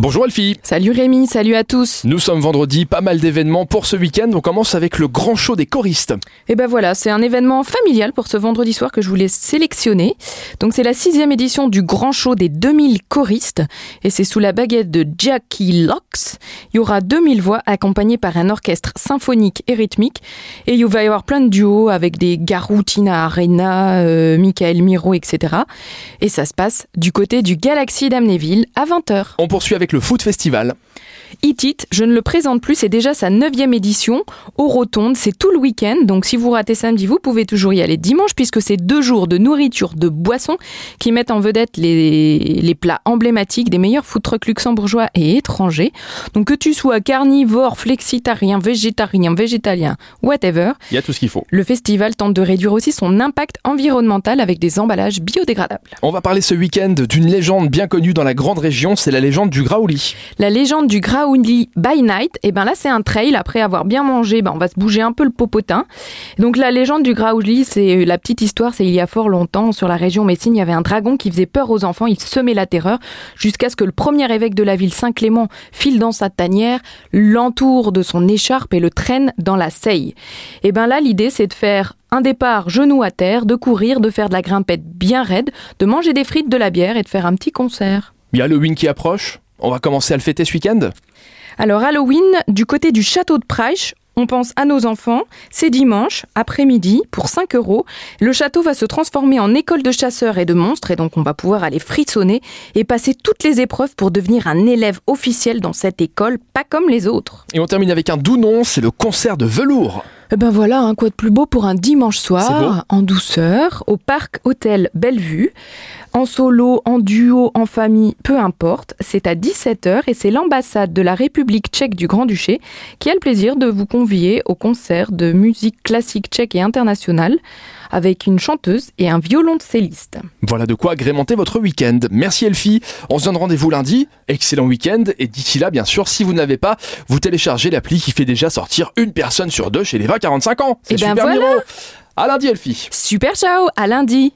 Bonjour Elfie Salut Rémi, salut à tous Nous sommes vendredi, pas mal d'événements pour ce week-end. On commence avec le grand show des choristes. Et ben voilà, c'est un événement familial pour ce vendredi soir que je voulais sélectionner. Donc c'est la sixième édition du grand show des 2000 choristes et c'est sous la baguette de Jackie Locks. Il y aura 2000 voix accompagnées par un orchestre symphonique et rythmique et il va y avoir plein de duos avec des Garou, Tina Arena, euh, Michael Miro, etc. Et ça se passe du côté du Galaxy d'Amnéville à 20h. On poursuit avec le Foot Festival. It je ne le présente plus, c'est déjà sa neuvième édition au Rotonde, c'est tout le week-end, donc si vous ratez samedi, vous pouvez toujours y aller dimanche puisque c'est deux jours de nourriture, de boissons qui mettent en vedette les, les plats emblématiques des meilleurs food trucks luxembourgeois et étrangers. Donc que tu sois carnivore, flexitarien, végétarien, végétalien, whatever. Il y a tout ce qu'il faut. Le festival tente de réduire aussi son impact environnemental avec des emballages biodégradables. On va parler ce week-end d'une légende bien connue dans la grande région, c'est la légende du Graouli. La légende du Graouli by Night, et eh ben là c'est un trail, après avoir bien mangé, ben on va se bouger un peu le popotin. Donc la légende du Graouli, c'est la petite histoire, c'est il y a fort longtemps, sur la région Messine, il y avait un dragon qui faisait peur aux enfants, il semait la terreur, jusqu'à ce que le premier évêque de la ville, Saint-Clément, file dans sa tanière, l'entoure de son écharpe et le traîne dans la seille. Et eh ben là l'idée c'est de faire un départ genou à terre, de courir, de faire de la grimpette bien raide, de manger des frites, de la bière et de faire un petit concert. Il y a Halloween qui approche. On va commencer à le fêter ce week-end? Alors Halloween, du côté du château de Preich, on pense à nos enfants. C'est dimanche, après-midi, pour 5 euros. Le château va se transformer en école de chasseurs et de monstres, et donc on va pouvoir aller frissonner et passer toutes les épreuves pour devenir un élève officiel dans cette école, pas comme les autres. Et on termine avec un doux nom, c'est le concert de velours. Eh ben voilà, un quoi de plus beau pour un dimanche soir, en douceur, au parc hôtel Bellevue. En solo, en duo, en famille, peu importe. C'est à 17h et c'est l'ambassade de la République tchèque du Grand-Duché qui a le plaisir de vous convier au concert de musique classique tchèque et internationale avec une chanteuse et un violoncelliste. Voilà de quoi agrémenter votre week-end. Merci Elfie. On se donne rendez-vous lundi. Excellent week-end. Et d'ici là, bien sûr, si vous ne l'avez pas, vous téléchargez l'appli qui fait déjà sortir une personne sur deux chez les 20-45 ans. C'est eh ben super voilà. À lundi Elfie. Super ciao, à lundi.